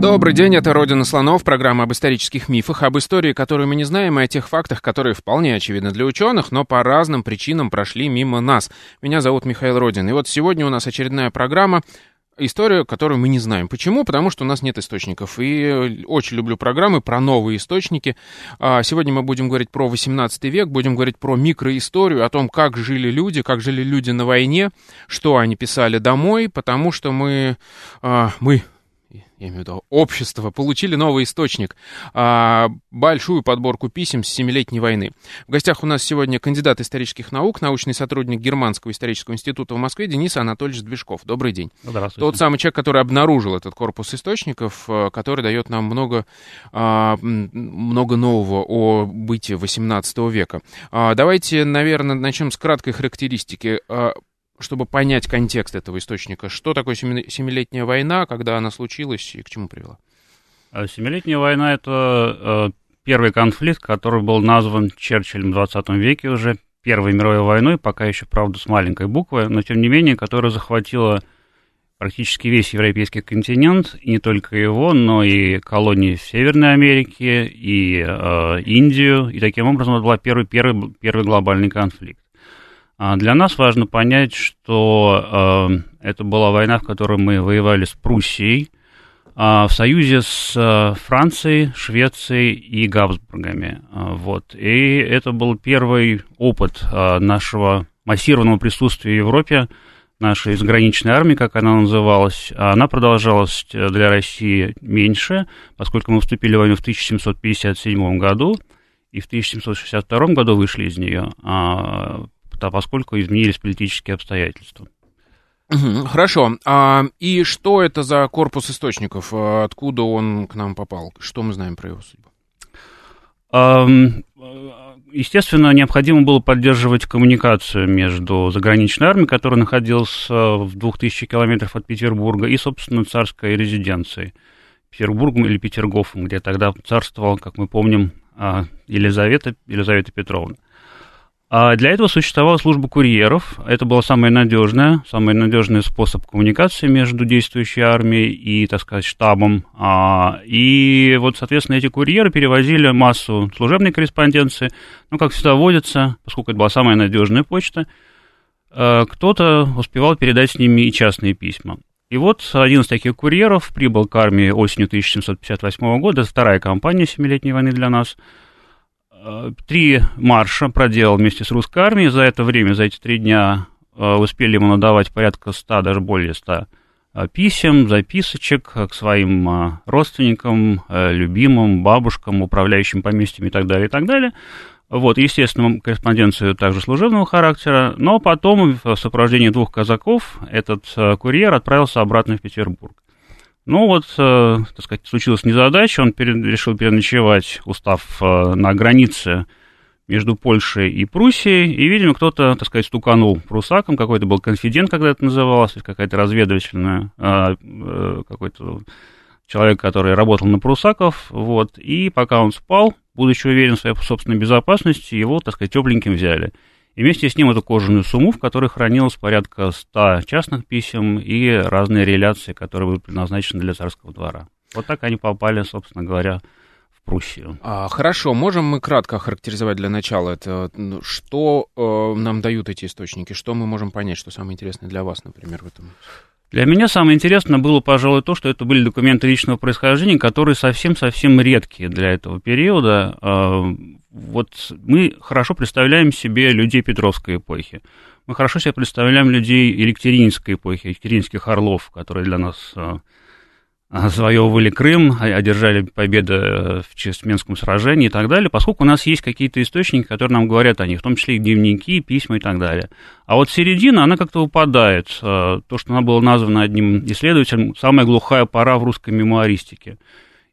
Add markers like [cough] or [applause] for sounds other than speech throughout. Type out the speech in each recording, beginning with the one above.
Добрый день, это «Родина слонов», программа об исторических мифах, об истории, которую мы не знаем, и о тех фактах, которые вполне очевидны для ученых, но по разным причинам прошли мимо нас. Меня зовут Михаил Родин, и вот сегодня у нас очередная программа историю, которую мы не знаем. Почему? Потому что у нас нет источников. И очень люблю программы про новые источники. А, сегодня мы будем говорить про 18 век, будем говорить про микроисторию, о том, как жили люди, как жили люди на войне, что они писали домой, потому что мы, а, мы я имею в виду общество, получили новый источник, а, большую подборку писем с Семилетней войны. В гостях у нас сегодня кандидат исторических наук, научный сотрудник Германского исторического института в Москве Денис Анатольевич Движков. Добрый день. Здравствуйте. Тот самый человек, который обнаружил этот корпус источников, э, который дает нам много, а, много нового о бытии 18 века. А, давайте, наверное, начнем с краткой характеристики чтобы понять контекст этого источника. Что такое Семилетняя война, когда она случилась и к чему привела? А Семилетняя война – это э, первый конфликт, который был назван Черчиллем в 20 веке уже Первой мировой войной, пока еще, правда, с маленькой буквы, но тем не менее, которая захватила практически весь европейский континент, и не только его, но и колонии в Северной Америке, и э, Индию, и таким образом это был первый, первый, первый глобальный конфликт. А для нас важно понять, что э, это была война, в которой мы воевали с Пруссией, э, в союзе с э, Францией, Швецией и Габсбургами. Э, вот. И это был первый опыт э, нашего массированного присутствия в Европе, нашей заграничной армии, как она называлась. Она продолжалась для России меньше, поскольку мы вступили в войну в 1757 году, и в 1762 году вышли из нее а поскольку изменились политические обстоятельства. Хорошо. А, и что это за корпус источников? А откуда он к нам попал? Что мы знаем про его судьбу? Естественно, необходимо было поддерживать коммуникацию между заграничной армией, которая находилась в 2000 километрах от Петербурга, и, собственно, царской резиденцией. Петербургом или Петергофом, где тогда царствовала, как мы помним, а, Елизавета, Елизавета Петровна. А для этого существовала служба курьеров. Это был самый надежный, самый надежный способ коммуникации между действующей армией и, так сказать, штабом. А, и вот, соответственно, эти курьеры перевозили массу служебной корреспонденции. Ну, как всегда водится, поскольку это была самая надежная почта, э, кто-то успевал передать с ними и частные письма. И вот один из таких курьеров прибыл к армии осенью 1758 года, вторая кампания Семилетней войны для нас – три марша проделал вместе с русской армией. За это время, за эти три дня э, успели ему надавать порядка ста, даже более ста э, писем, записочек к своим родственникам, любимым, бабушкам, управляющим поместьями и так далее, и так далее. Вот, естественно, корреспонденцию также служебного характера, но потом в сопровождении двух казаков этот курьер отправился обратно в Петербург. Ну вот, э, так сказать, случилась незадача, он пере, решил переночевать, устав э, на границе между Польшей и Пруссией, и, видимо, кто-то, так сказать, стуканул прусаком, какой-то был конфидент, когда это называлось, какая-то разведывательная, э, э, какой-то человек, который работал на прусаков, вот, и пока он спал, будучи уверен в своей собственной безопасности, его, так сказать, тепленьким взяли. И вместе с ним эту кожаную сумму, в которой хранилось порядка 100 частных писем и разные реляции, которые были предназначены для царского двора. Вот так они попали, собственно говоря, в Пруссию. А, хорошо, можем мы кратко охарактеризовать для начала это? Ну, что э, нам дают эти источники? Что мы можем понять, что самое интересное для вас, например, в этом? Для меня самое интересное было, пожалуй, то, что это были документы личного происхождения, которые совсем-совсем редкие для этого периода. А, вот мы хорошо представляем себе людей Петровской эпохи. Мы хорошо себе представляем людей Екатерининской эпохи, Екатеринских орлов, которые для нас а, завоевывали Крым, одержали победы в Чесменском сражении и так далее, поскольку у нас есть какие-то источники, которые нам говорят о них, в том числе и дневники, письма и так далее. А вот середина, она как-то выпадает. То, что она была названа одним исследователем, самая глухая пора в русской мемуаристике.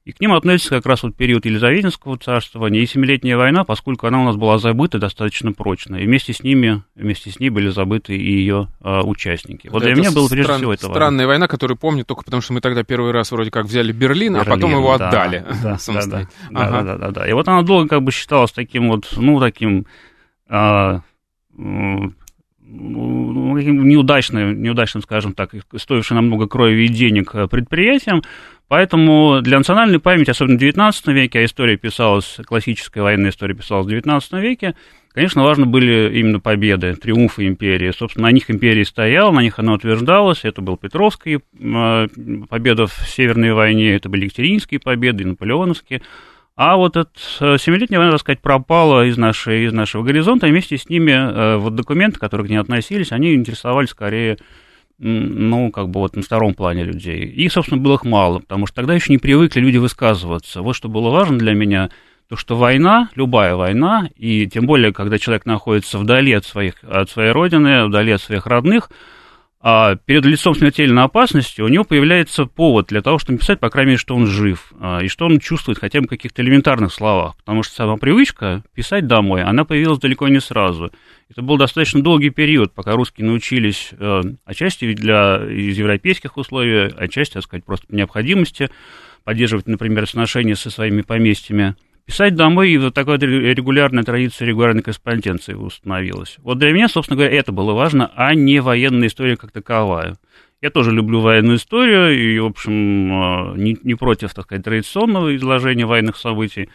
И к ним относится как раз вот период Елизаветинского царствования и Семилетняя война, поскольку она у нас была забыта достаточно прочно. И вместе с ними, вместе с ней были забыты и ее а, участники. Вот это для меня было прежде стран, всего это Странная война, которую помню только потому, что мы тогда первый раз вроде как взяли Берлин, Берлин а потом его да, отдали. Да, да, да, ага. да, да, да, да. И вот она долго как бы считалась таким вот, ну, таким... А, ну, неудачным, неудачным, скажем так, стоившим намного крови и денег э, предприятием. Поэтому для национальной памяти, особенно в XIX веке, а история писалась, классическая военная история писалась в XIX веке, конечно, важны были именно победы, триумфы империи. Собственно, на них империя стояла, на них она утверждалась. Это был Петровская э, победа в Северной войне, это были Екатеринские победы, наполеоновские. А вот эта семилетняя война, так сказать, пропала из, нашей, из нашего горизонта, и вместе с ними э, вот документы, которые к ней относились, они интересовали скорее, ну, как бы вот на втором плане людей. И, собственно, было их мало, потому что тогда еще не привыкли люди высказываться. Вот что было важно для меня, то, что война, любая война, и тем более, когда человек находится вдали от, своих, от своей родины, вдали от своих родных, а перед лицом смертельной опасности у него появляется повод для того, чтобы написать, по крайней мере, что он жив, а, и что он чувствует хотя бы в каких-то элементарных словах. Потому что сама привычка писать домой, она появилась далеко не сразу. Это был достаточно долгий период, пока русские научились, э, отчасти для, из европейских условий, отчасти, так сказать, просто необходимости поддерживать, например, сношения со своими поместьями – Писать домой, и вот такая регулярная традиция регулярной корреспонденции установилась. Вот для меня, собственно говоря, это было важно, а не военная история как таковая. Я тоже люблю военную историю и, в общем, а, не, не против, так сказать, традиционного изложения военных событий.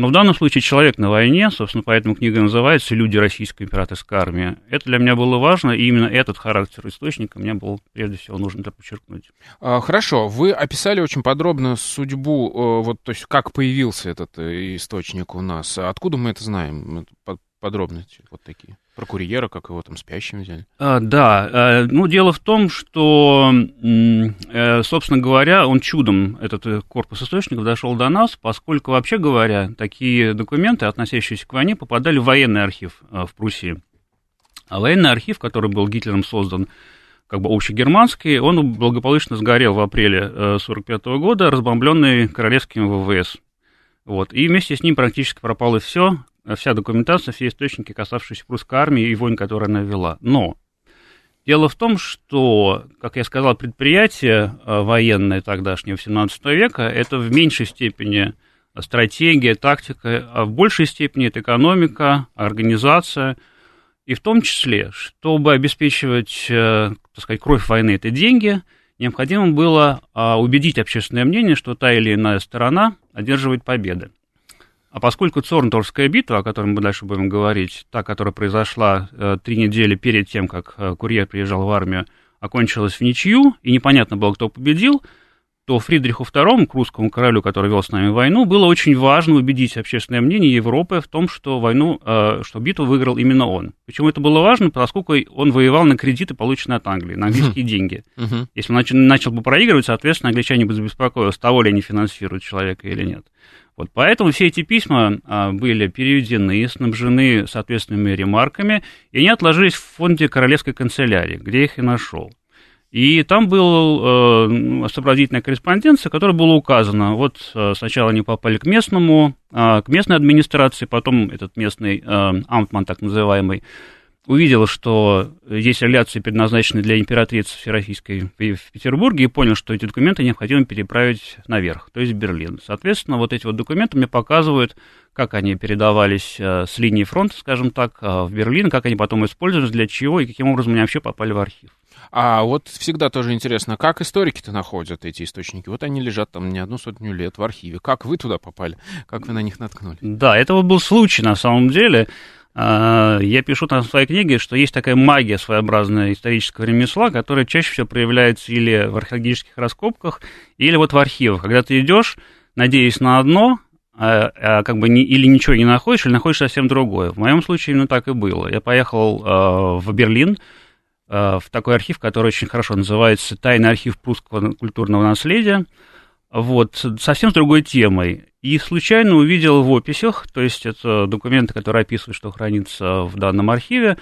Но в данном случае человек на войне, собственно, поэтому книга называется «Люди российской императорской армии». Это для меня было важно, и именно этот характер источника мне был, прежде всего, нужно это подчеркнуть. А, хорошо, вы описали очень подробно судьбу, э, вот, то есть, как появился этот э, источник у нас. Откуда мы это знаем? Подробности вот такие про курьера, как его там спящим взяли. А, да, а, ну дело в том, что, э, собственно говоря, он чудом, этот э, корпус источников, дошел до нас, поскольку, вообще говоря, такие документы, относящиеся к войне, попадали в военный архив э, в Пруссии. А военный архив, который был Гитлером создан, как бы общегерманский, он благополучно сгорел в апреле 1945 года, разбомбленный королевским ВВС. Вот. И вместе с ним практически пропало все, вся документация, все источники, касавшиеся прусской армии и войн, которые она вела. Но дело в том, что, как я сказал, предприятие э, военное тогдашнее, 17 века, это в меньшей степени стратегия, тактика, а в большей степени это экономика, организация, и в том числе, чтобы обеспечивать, э, так сказать, кровь войны, это деньги, необходимо было а, убедить общественное мнение, что та или иная сторона одерживает победы. А поскольку Цорнторская битва, о которой мы дальше будем говорить, та, которая произошла э, три недели перед тем, как э, курьер приезжал в армию, окончилась в ничью, и непонятно было, кто победил, то Фридриху II, к русскому королю, который вел с нами войну, было очень важно убедить общественное мнение Европы в том, что войну, э, что битву выиграл именно он. Почему это было важно? Поскольку он воевал на кредиты, полученные от Англии, на английские деньги. Если он начал, начал бы проигрывать, соответственно, англичане бы забеспокоились, того ли они финансируют человека или нет. Вот поэтому все эти письма а, были переведены, снабжены соответственными ремарками, и они отложились в фонде Королевской канцелярии, где их и нашел. И там была э, сопроводительная корреспонденция, которая была указана. Вот э, сначала они попали к местному, э, к местной администрации, потом этот местный э, амтман, так называемый, увидел, что есть реляции, предназначенные для императрицы Всероссийской в Петербурге, и понял, что эти документы необходимо переправить наверх, то есть в Берлин. Соответственно, вот эти вот документы мне показывают, как они передавались э, с линии фронта, скажем так, э, в Берлин, как они потом использовались, для чего и каким образом они вообще попали в архив. А вот всегда тоже интересно, как историки-то находят эти источники? Вот они лежат там не одну сотню лет в архиве. Как вы туда попали? Как вы на них наткнули? Да, это вот был случай на самом деле. А, я пишу там в своей книге, что есть такая магия своеобразная исторического ремесла, которая чаще всего проявляется или в археологических раскопках, или вот в архивах. Когда ты идешь, надеясь на одно, а, а как бы не, или ничего не находишь, или находишь совсем другое. В моем случае именно так и было. Я поехал в Берлин, в такой архив, который очень хорошо называется «Тайный архив прусского культурного наследия», вот, совсем с другой темой. И случайно увидел в описях, то есть это документы, которые описывают, что хранится в данном архиве,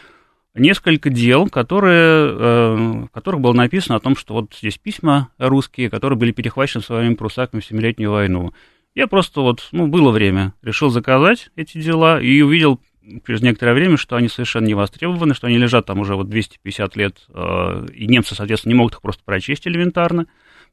несколько дел, которые, э, в которых было написано о том, что вот здесь письма русские, которые были перехвачены своими прусаками в Семилетнюю войну. Я просто вот, ну, было время, решил заказать эти дела и увидел через некоторое время, что они совершенно не востребованы, что они лежат там уже вот 250 лет, э, и немцы, соответственно, не могут их просто прочесть элементарно,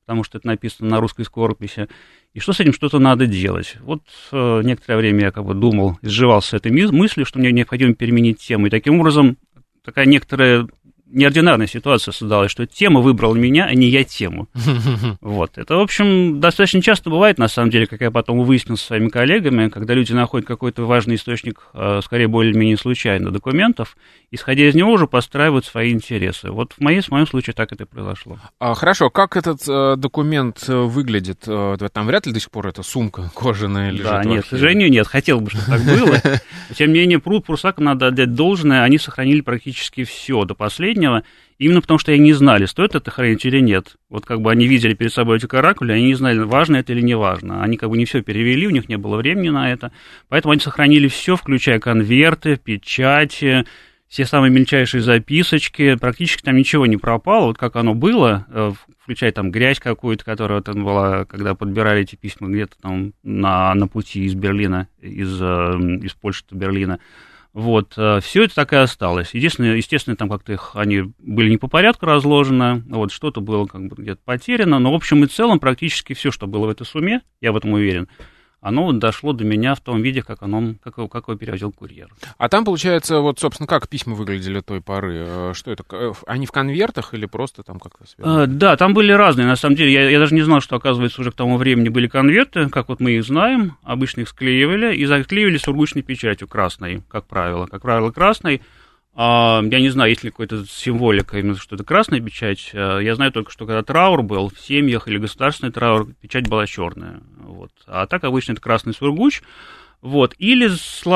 потому что это написано на русской скорописи, и что с этим что-то надо делать. Вот э, некоторое время я как бы думал, изживался этой мыслью, что мне необходимо переменить тему, и таким образом такая некоторая неординарная ситуация создалась, что тема выбрала меня, а не я тему. [laughs] Вот. Это, в общем, достаточно часто бывает, на самом деле, как я потом выяснил со своими коллегами, когда люди находят какой-то важный источник, э, скорее более-менее случайно, документов, исходя из него уже постраивают свои интересы. Вот в, моей, в моем случае так это и произошло. А, хорошо, как этот э, документ э, выглядит? Э, там вряд ли до сих пор эта сумка [laughs] кожаная лежит? Да, нет, к сожалению, нет. Хотел бы, чтобы так было. [laughs] Тем не менее, пруд Прусакам надо отдать должное, они сохранили практически все до последнего. Именно потому, что они не знали, стоит это хранить или нет. Вот как бы они видели перед собой эти каракули, они не знали, важно это или не важно. Они как бы не все перевели, у них не было времени на это. Поэтому они сохранили все, включая конверты, печати, все самые мельчайшие записочки, практически там ничего не пропало, вот как оно было, э, включая там грязь какую-то, которая там была, когда подбирали эти письма где-то там на, на пути из Берлина, из, э, из Польши до Берлина. Вот, э, все это так и осталось. Единственное, естественно, там как-то их, они были не по порядку разложены, вот, что-то было как бы где-то потеряно, но в общем и целом практически все, что было в этой сумме, я в этом уверен, оно вот дошло до меня в том виде, как, оно, как, его, как его перевозил курьер. А там, получается, вот, собственно, как письма выглядели той поры? Э, что это? Э, они в конвертах или просто там как-то связаны? А, да, там были разные, на самом деле. Я, я даже не знал, что, оказывается, уже к тому времени были конверты, как вот мы их знаем. Обычно их склеивали и заклеивали сургучной печатью красной, как правило. Как правило, красной. А, я не знаю, есть ли какая-то символика, именно что это красная печать. А, я знаю только, что когда траур был в семьях или государственный траур, печать была черная. Вот. А так обычно это красный сургуч. Вот. Или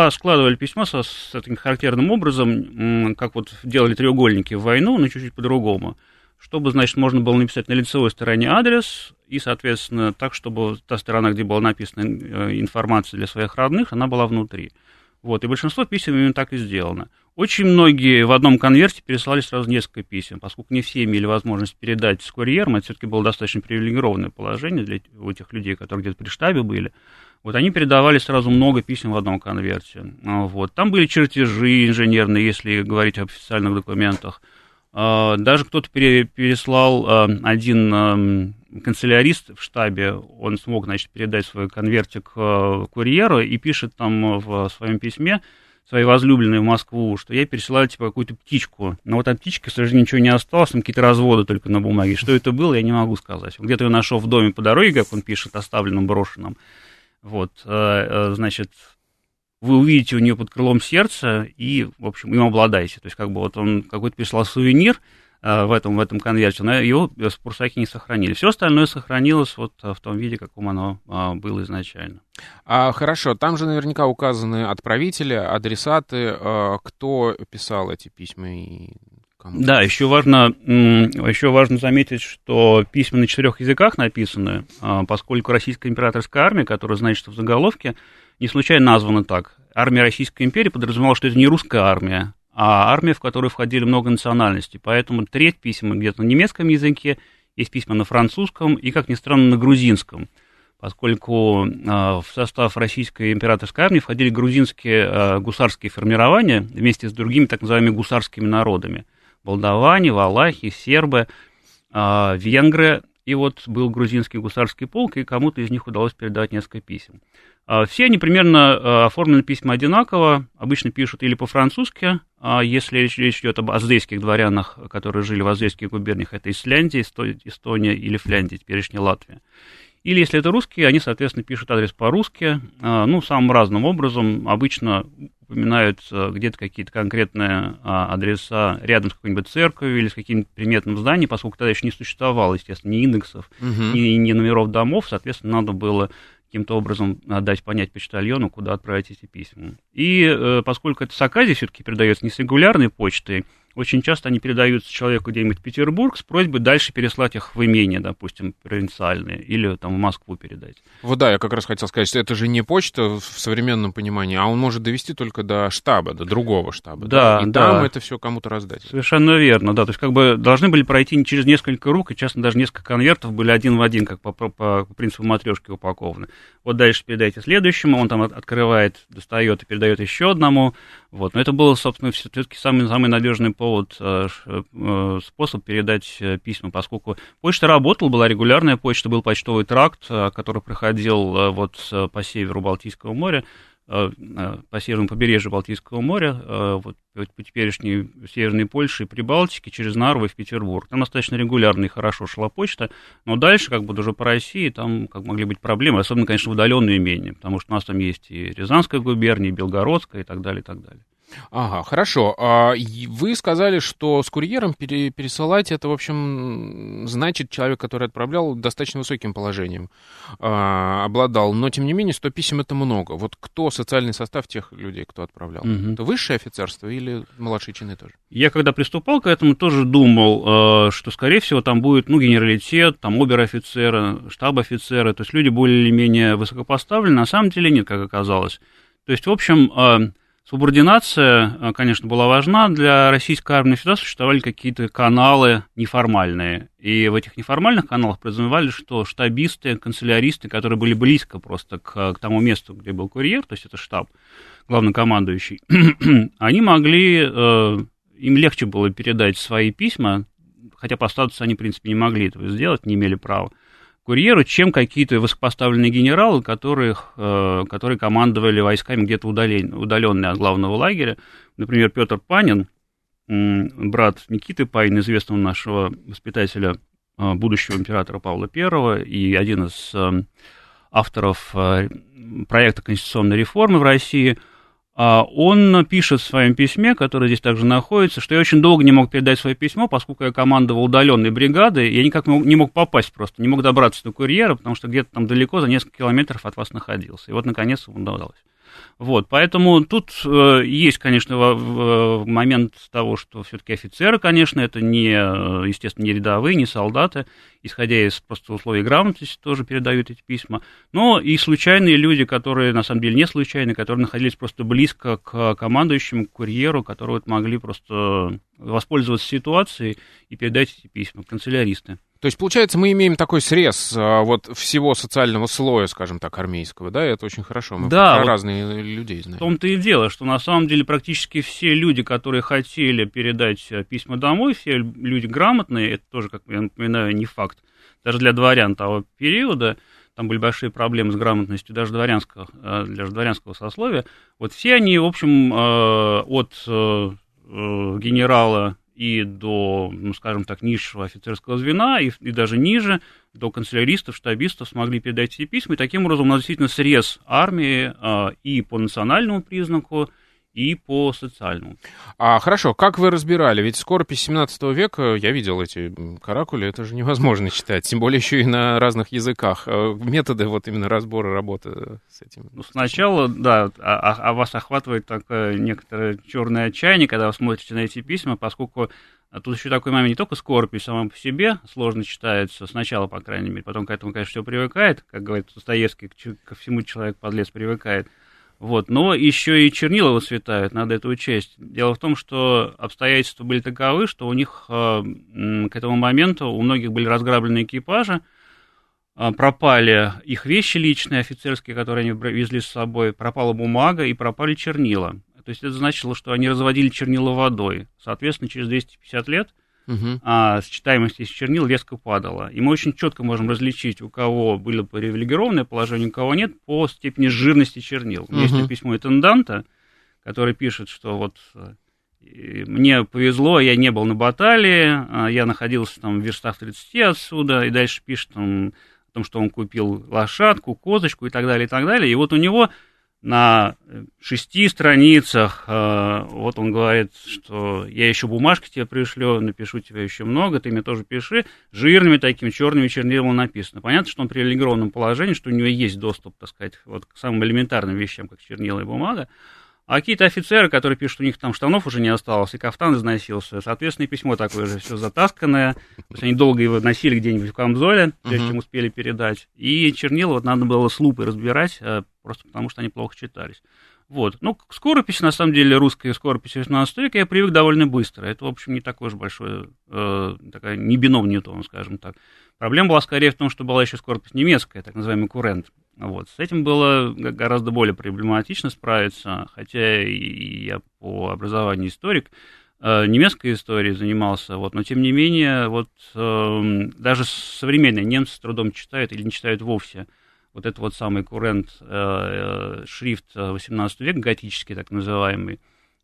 складывали письмо со, с этим характерным образом, как вот делали треугольники в войну, но чуть-чуть по-другому. Чтобы, значит, можно было написать на лицевой стороне адрес, и, соответственно, так, чтобы та сторона, где была написана э, информация для своих родных, она была внутри. Вот, и большинство писем именно так и сделано. Очень многие в одном конверте переслали сразу несколько писем, поскольку не все имели возможность передать с курьером, это все-таки было достаточно привилегированное положение для этих людей, которые где-то при штабе были. Вот они передавали сразу много писем в одном конверте. А, вот. Там были чертежи инженерные, если говорить об официальных документах. А, даже кто-то переслал а, один канцелярист в штабе, он смог, значит, передать свой конвертик курьеру и пишет там в своем письме своей возлюбленной в Москву, что я пересылаю, типа, какую-то птичку. Но вот от птички, к сожалению, ничего не осталось, там какие-то разводы только на бумаге. Что это было, я не могу сказать. Где-то я нашел в доме по дороге, как он пишет, оставленном, брошенном. Вот, э, э, значит, вы увидите у нее под крылом сердце и, в общем, им обладаете. То есть, как бы вот он какой-то прислал сувенир, в этом, в этом конверте, но его спурсаки не сохранили. Все остальное сохранилось вот э, в том виде, каком оно а, было изначально. А, хорошо, там же наверняка указаны отправители, адресаты, а, кто писал эти письма и кому? Да, еще важно, еще важно заметить, что письма на четырех языках написаны, а, поскольку Российская императорская армия, которая значит в заголовке, не случайно названа так. Армия Российской империи подразумевала, что это не русская армия, а армия, в которую входили много национальностей. Поэтому треть писем где-то на немецком языке, есть письма на французском и, как ни странно, на грузинском, поскольку э, в состав российской императорской армии входили грузинские э, гусарские формирования вместе с другими так называемыми гусарскими народами. Молдаване, валахи, сербы, э, венгры. И вот был грузинский гусарский полк, и кому-то из них удалось передать несколько писем. А, все они примерно а, оформлены письма одинаково, обычно пишут или по-французски, а если речь, речь идет об аздейских дворянах, которые жили в аздейских губерниях, это Исляндия, Эстония или Финляндия, теперешняя Латвия. Или если это русские, они, соответственно, пишут адрес по-русски, ну, самым разным образом. Обычно упоминают где-то какие-то конкретные адреса рядом с какой-нибудь церковью или с каким-нибудь приметным зданием, поскольку тогда еще не существовало, естественно, ни индексов, угу. ни, ни номеров домов, соответственно, надо было каким-то образом дать понять почтальону, куда отправить эти письма. И э, поскольку это с Аказии все-таки передается не с регулярной почтой, очень часто они передаются человеку где-нибудь в Петербург с просьбой дальше переслать их в имение, допустим, провинциальные, или там в Москву передать. Вот да, я как раз хотел сказать, что это же не почта в современном понимании, а он может довести только до штаба, до другого штаба. Да, да. И да. там это все кому-то раздать. Совершенно верно, да. То есть как бы должны были пройти через несколько рук, и часто даже несколько конвертов были один в один, как по, по, по принципу матрешки упакованы. Вот дальше передайте следующему, он там открывает, достает и передает еще одному. Вот. Но это был, собственно, все-таки самый, самый надежный повод, э, э, способ передать э, письма, поскольку почта работала, была регулярная почта, был почтовый тракт, который проходил вот по северу Балтийского моря, по северному побережью Балтийского моря, вот по теперешней Северной Польше и Прибалтике, через Нарву и в Петербург. Там достаточно регулярно и хорошо шла почта, но дальше, как бы уже по России, там как могли быть проблемы, особенно, конечно, в удаленные имения, потому что у нас там есть и Рязанская губерния, и Белгородская, и так далее, и так далее. Ага, хорошо. А вы сказали, что с курьером пересылать это, в общем, значит, человек, который отправлял, достаточно высоким положением а, обладал. Но, тем не менее, 100 писем это много. Вот кто социальный состав тех людей, кто отправлял? Угу. Это высшее офицерство или младшие чины тоже? Я, когда приступал к этому, тоже думал, э, что, скорее всего, там будет, ну, генералитет, там обер-офицеры, штаб-офицеры, то есть люди более или менее высокопоставлены. На самом деле нет, как оказалось. То есть, в общем, э, Субординация, э, конечно, была важна. Для российской армии всегда существовали какие-то каналы неформальные. И в этих неформальных каналах подразумевали, что штабисты, канцеляристы, которые были близко просто к, к тому месту, где был курьер, то есть это штаб, главнокомандующий, [clears throat] они могли, э, им легче было передать свои письма, хотя по статусу они, в принципе, не могли этого сделать, не имели права курьеру, чем какие-то высокопоставленные генералы, которые, э, которые командовали войсками где-то удаленные от главного лагеря. Например, Петр Панин, брат Никиты Панина, известного нашего воспитателя, э, будущего императора Павла I, и один из э, авторов проекта конституционной реформы в России – он пишет в своем письме, которое здесь также находится, что я очень долго не мог передать свое письмо, поскольку я командовал удаленной бригадой, я никак не мог попасть просто, не мог добраться до курьера, потому что где-то там далеко, за несколько километров от вас находился. И вот, наконец, удалось. Вот, поэтому тут э, есть, конечно, в, в момент того, что все-таки офицеры, конечно, это не, э, естественно, не рядовые, не солдаты, исходя из просто условий грамотности, тоже передают эти письма, но и случайные люди, которые, на самом деле, не случайные, которые находились просто близко к командующему, к курьеру, которые вот могли просто воспользоваться ситуацией и передать эти письма, канцеляристы. То есть, получается, мы имеем такой срез а, вот всего социального слоя, скажем так, армейского, да, и это очень хорошо. Мы да, про вот разные людей знаем. В том-то и дело, что на самом деле практически все люди, которые хотели передать э, письма домой, все люди грамотные, это тоже, как я напоминаю, не факт. Даже для дворян того периода, там были большие проблемы с грамотностью даже дворянского, э, для дворянского сословия. Вот все они, в общем, э, от генерала и до, ну, скажем так, низшего офицерского звена, и, и даже ниже, до канцеляристов, штабистов смогли передать эти письма. И таким образом у нас действительно срез армии а, и по национальному признаку, и по социальному. А, хорошо, как вы разбирали? Ведь скоропись 17 века, я видел эти каракули, это же невозможно читать, тем более еще и на разных языках. А, методы вот именно разбора работы с этим. Ну, сначала, да, а, а, а вас охватывает такое некоторое черное отчаяние, когда вы смотрите на эти письма, поскольку а тут еще такой момент, не только скорбь сама по себе сложно читается, сначала, по крайней мере, потом к этому, конечно, все привыкает, как говорит Достоевский, ко всему человек подлец привыкает. Вот. Но еще и чернила выцветают, надо это учесть. Дело в том, что обстоятельства были таковы, что у них э, к этому моменту у многих были разграблены экипажи, э, пропали их вещи личные, офицерские, которые они везли с собой, пропала бумага и пропали чернила. То есть это значило, что они разводили чернила водой. Соответственно, через 250 лет угу. а сочетаемость из чернил резко падала. И мы очень четко можем различить, у кого было привилегированное положение, у кого нет, по степени жирности чернил. Угу. Есть письмо интенданта, который пишет, что вот э, мне повезло, я не был на баталии, а я находился там в верстах 30 отсюда, и дальше пишет там, о том, что он купил лошадку, козочку и так далее, и так далее. И вот у него на шести страницах, э, вот он говорит, что я еще бумажки тебе пришлю, напишу тебе еще много, ты мне тоже пиши, жирными такими черными чернилами написано. Понятно, что он в привилегированном положении, что у него есть доступ, так сказать, вот к самым элементарным вещам, как чернила и бумага, А какие-то офицеры, которые пишут, что у них там штанов уже не осталось, и кафтан износился, соответственно, и письмо такое же, все затасканное. То есть они долго его носили где-нибудь в камзоле, прежде чем успели передать. И чернила вот надо было с лупой разбирать, э, просто потому что они плохо читались. Вот. Ну, к скорописи, на самом деле, русская скоропись 18 века я привык довольно быстро. Это, в общем, не такой уж большой, э, такая, не бином Ньютона, скажем так. Проблема была скорее в том, что была еще скоропись немецкая, так называемый курент. Вот. С этим было гораздо более проблематично справиться, хотя и я по образованию историк, э, немецкой историей занимался, вот, но тем не менее, вот, э, даже современные немцы с трудом читают или не читают вовсе вот этот вот самый курент э, шрифт 18 века, готический так называемый,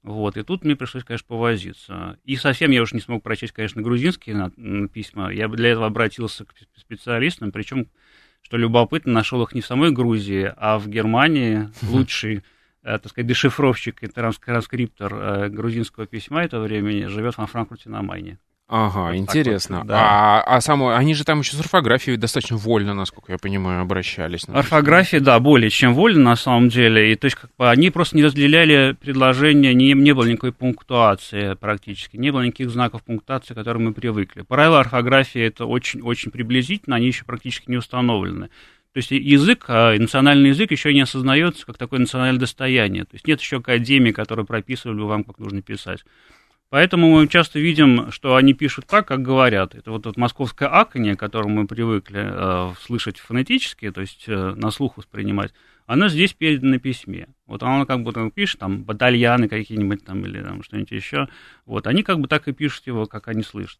вот, и тут мне пришлось, конечно, повозиться. И совсем я уже не смог прочесть, конечно, грузинские письма. Я для этого обратился к специалистам, причем что любопытно, нашел их не в самой Грузии, а в Германии [laughs] лучший, э, так сказать, дешифровщик и транскриптор э, грузинского письма этого времени живет во Франкфурте на Майне. Ага, вот интересно. Вот, да. А, а само, они же там еще с орфографией достаточно вольно, насколько я понимаю, обращались. Орфография, да, более чем вольно на самом деле. И то есть как бы они просто не разделяли предложения, не, не было никакой пунктуации практически, не было никаких знаков пунктуации, к которым мы привыкли. Правила орфографии это очень-очень приблизительно, они еще практически не установлены. То есть язык, а национальный язык еще не осознается как такое национальное достояние. То есть нет еще академии, которые прописывали бы вам, как нужно писать. Поэтому мы часто видим, что они пишут так, как говорят. Это вот, вот московское аканье, к мы привыкли э, слышать фонетически, то есть э, на слух воспринимать, оно здесь передано на письме. Вот оно как бы пишет, там, батальяны какие-нибудь там или там что-нибудь еще. Вот, они как бы так и пишут его, как они слышат.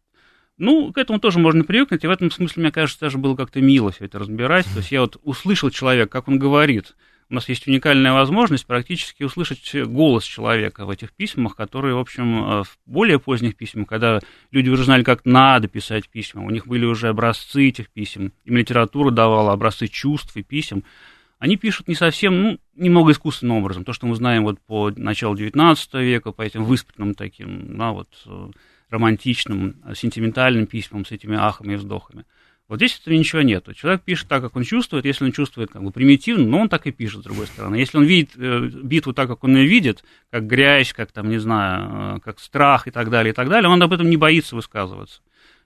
Ну, к этому тоже можно привыкнуть, и в этом смысле, мне кажется, даже было как-то мило все это разбирать. То есть я вот услышал человека, как он говорит, у нас есть уникальная возможность практически услышать голос человека в этих письмах, которые, в общем, э, в более поздних письмах, когда люди уже знали, как надо писать письма, у них были уже образцы этих писем, им литература давала образцы чувств и писем, они пишут не совсем, ну, немного искусственным образом. То, что мы знаем вот по началу XIX века, по этим выспренным таким, да, вот, э, романтичным, сентиментальным письмам с этими ахами и вздохами. Вот здесь этого ничего нет. Человек пишет так, как он чувствует. Если он чувствует как бы примитивно, но он так и пишет, с другой стороны. Если он видит э, битву так, как он ее видит, как грязь, как там, не знаю, э, как страх и так далее, и так далее, он об этом не боится высказываться.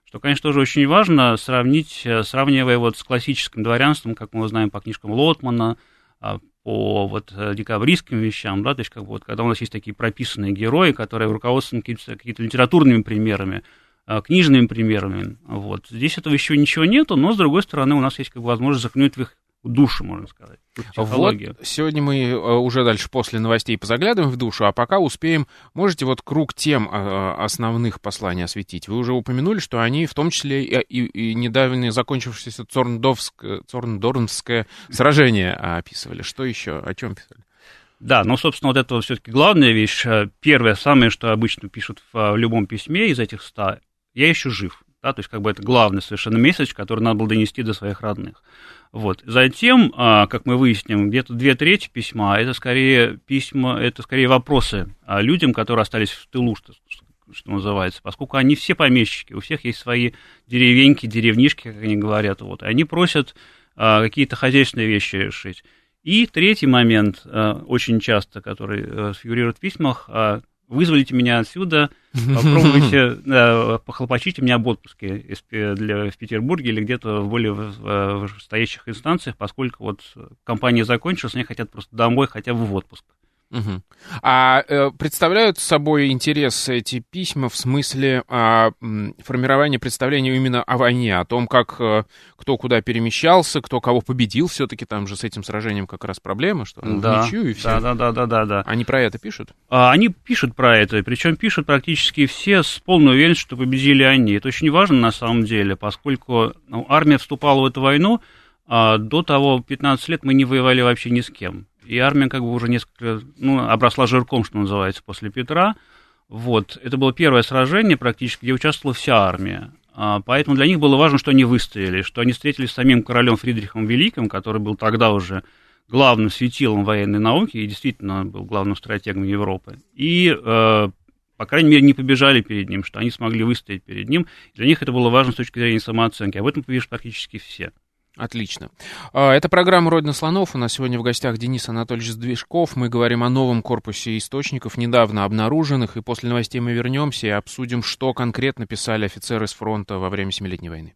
Что, конечно, тоже очень важно сравнить, э, сравнивая вот с классическим дворянством, как мы знаем по книжкам Лотмана, а, по вот декабристским вещам, да, то есть как бы вот когда у нас есть такие прописанные герои, которые руководствуются какими-то, литературными примерами, книжными примерами. Вот. Здесь этого еще ничего нету, но, с другой стороны, у нас есть как бы возможность заглянуть в их душу, можно сказать. Вот сегодня мы э, уже дальше после новостей позаглядываем в душу, а пока успеем, можете вот круг тем э, основных посланий осветить. Вы уже упомянули, что они в том числе и, и, и недавно закончившееся Цорндорнское сражение описывали. Что еще? О чем писали? Да, но, собственно, вот это все-таки главная вещь. Первое, самое, что обычно пишут в любом письме из этих ста, я еще жив. Да, то есть, как бы это главный совершенно месседж, который надо было донести до своих родных. Вот. Затем, а, как мы выясним, где-то две трети письма это скорее письма, это скорее вопросы людям, которые остались в тылу, что, что называется, поскольку они все помещики, у всех есть свои деревеньки, деревнишки, как они говорят, вот, они просят а, какие-то хозяйственные вещи решить. И третий момент, а, очень часто, который э, фигурирует в письмах, вызволите меня отсюда, [laughs] попробуйте, да, похлопочите меня об отпуске для, в Петербурге или где-то в более вышестоящих инстанциях, поскольку вот компания закончилась, они хотят просто домой хотя бы в отпуск. Угу. А э, представляют собой интерес эти письма в смысле э, формирования представления именно о войне, о том, как э, кто куда перемещался, кто кого победил, все-таки там же с этим сражением как раз проблема, что да, ничью и все. Да, да, да, да, да, Они про это пишут? А, они пишут про это, причем пишут практически все с полной уверенностью, что победили они. Это очень важно на самом деле, поскольку ну, армия вступала в эту войну, а до того 15 лет мы не воевали вообще ни с кем и армия как бы уже несколько, ну, обросла жирком, что называется, после Петра. Вот, это было первое сражение практически, где участвовала вся армия. А, поэтому для них было важно, что они выстояли, что они встретились с самим королем Фридрихом Великим, который был тогда уже главным светилом военной науки и действительно был главным стратегом Европы. И, э, по крайней мере, не побежали перед ним, что они смогли выстоять перед ним. Для них это было важно с точки зрения самооценки. Об этом пишут практически все. Отлично. А, это программа «Родина слонов». У нас сегодня в гостях Денис Анатольевич Сдвижков. Мы говорим о новом корпусе источников, недавно обнаруженных. И после новостей мы вернемся и обсудим, что конкретно писали офицеры с фронта во время Семилетней войны.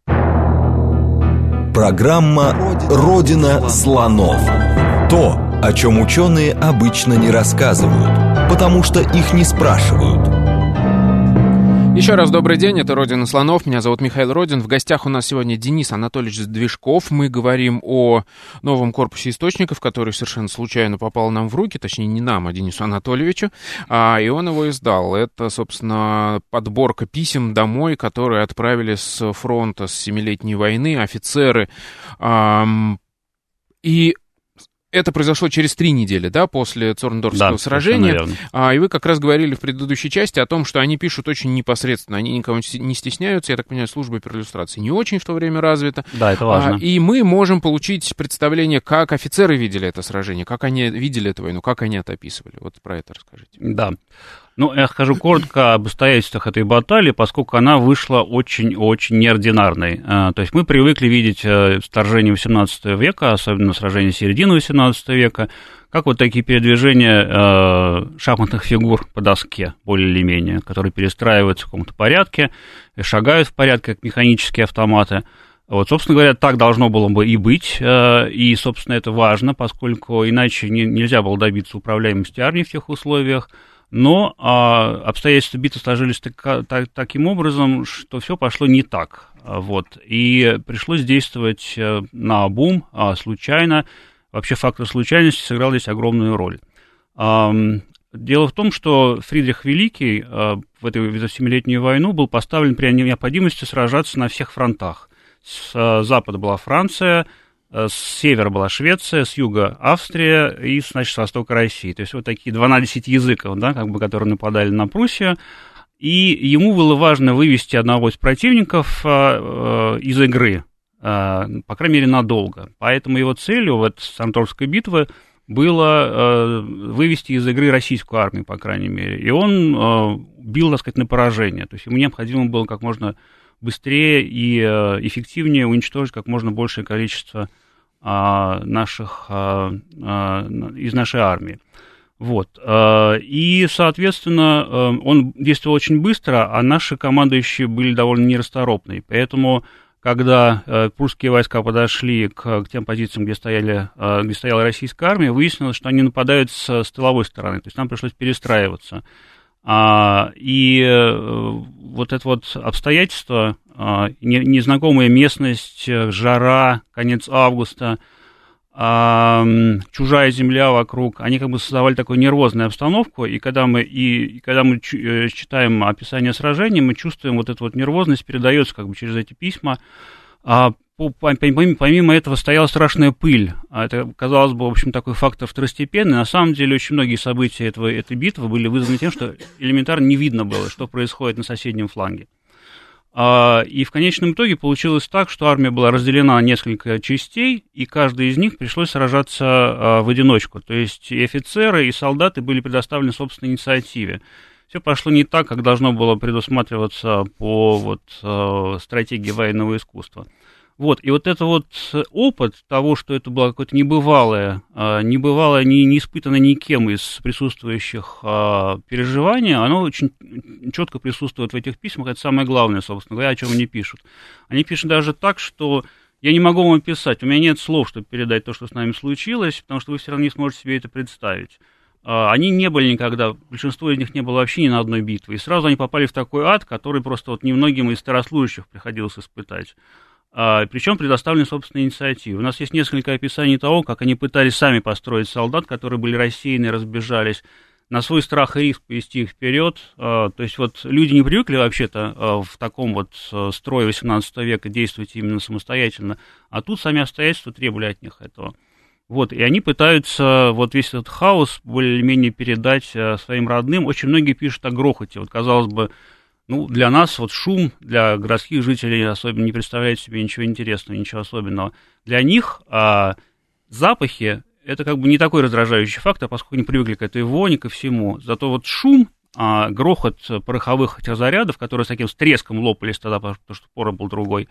Программа «Родина слонов». То, о чем ученые обычно не рассказывают, потому что их не спрашивают – еще раз добрый день, это «Родина слонов», меня зовут Михаил Родин. В гостях у нас сегодня Денис Анатольевич Движков. Мы говорим о новом корпусе источников, который совершенно случайно попал нам в руки, точнее не нам, а Денису Анатольевичу, а, и он его издал. Это, собственно, подборка писем домой, которые отправили с фронта с Семилетней войны офицеры. А, и это произошло через три недели, да, после Цорндорфского да, сражения. А, и вы как раз говорили в предыдущей части о том, что они пишут очень непосредственно, они никого не стесняются. Я так понимаю, служба перлюстрации не очень в то время развита. Да, это важно. А, и мы можем получить представление, как офицеры видели это сражение, как они видели эту войну, как они это описывали. Вот про это расскажите. Да. Ну, я скажу коротко об обстоятельствах этой баталии, поскольку она вышла очень-очень неординарной. А, то есть мы привыкли видеть э, вторжение XVIII века, особенно сражение середины XVIII века, как вот такие передвижения э, шахматных фигур по доске, более или менее, которые перестраиваются в каком-то порядке, шагают в порядке, как механические автоматы. Вот, собственно говоря, так должно было бы и быть, э, и, собственно, это важно, поскольку иначе нельзя было добиться управляемости армии в тех условиях, но а, обстоятельства битвы сложились так, так, таким образом, что все пошло не так. Вот, и пришлось действовать э, на обум, а, случайно. Вообще фактор случайности сыграл здесь огромную роль. А, дело в том, что Фридрих Великий а, в эту, Семилетнюю войну был поставлен при необходимости сражаться на всех фронтах. С а, запада была Франция, с севера была Швеция, с юга Австрия и, значит, с востока России. То есть вот такие 12 языков, да, как бы, которые нападали на Пруссию. И ему было важно вывести одного из противников э, э, из игры, по крайней мере, надолго. Поэтому его целью в этой Санторской битве было вывести из игры российскую армию, по крайней мере. И он бил, так сказать, на поражение. То есть ему необходимо было как можно быстрее и эффективнее уничтожить как можно большее количество а, наших, а, а, из нашей армии. Вот. И, соответственно, он действовал очень быстро, а наши командующие были довольно нерасторопные. Поэтому, когда прусские войска подошли к, тем позициям, где, стояли, где стояла российская армия, выяснилось, что они нападают с тыловой стороны. То есть нам пришлось перестраиваться. И э, вот это вот обстоятельство а, незнакомая местность, э, жара, конец августа, а, чужая земля вокруг, они как бы создавали такую нервозную обстановку, и когда мы, и, и когда мы э, читаем описание сражений, мы чувствуем вот эту вот нервозность, передается как бы через эти письма, а помимо, этого стояла страшная пыль. А это, казалось бы, в общем, такой фактор второстепенный. На самом деле, очень многие события этого, этой битвы были вызваны тем, что элементарно не видно было, что происходит на соседнем фланге. А, и в конечном итоге получилось так, что армия была разделена на несколько частей, и каждой из них пришлось сражаться а, в одиночку. То есть и офицеры, и солдаты были предоставлены собственной инициативе. Все пошло не так, как должно было предусматриваться по вот, а, стратегии военного искусства. Вот, и вот это вот опыт того, что это было какое-то небывалое, а, небывалое, не, не испытанное никем из присутствующих а, переживания, оно очень четко присутствует в этих письмах. Это самое главное, собственно говоря, о чем они пишут. Они пишут даже так, что я не могу вам описать, у меня нет слов, чтобы передать то, что с нами случилось, потому что вы все равно не сможете себе это представить. А, они не были никогда, большинство из них не было вообще ни на одной битве, и сразу они попали в такой ад, который просто вот немногим из старослужащих приходилось испытать причем предоставлены собственные инициативы. У нас есть несколько описаний того, как они пытались сами построить солдат, которые были рассеяны, разбежались, на свой страх и риск повести их вперед. А, то есть вот люди не привыкли вообще-то а, в таком вот строе 18 века действовать именно самостоятельно, а тут сами обстоятельства требовали от них этого. Вот, и они пытаются вот весь этот хаос более-менее передать своим родным. Очень многие пишут о грохоте. Вот, казалось бы, ну, для нас вот шум, для городских жителей особенно не представляет себе ничего интересного, ничего особенного. Для них а, запахи это как бы не такой раздражающий фактор, поскольку они привыкли к этой воне, ко всему. Зато вот шум, а, грохот пороховых зарядов, которые с таким с треском лопались тогда, потому что порох был другой,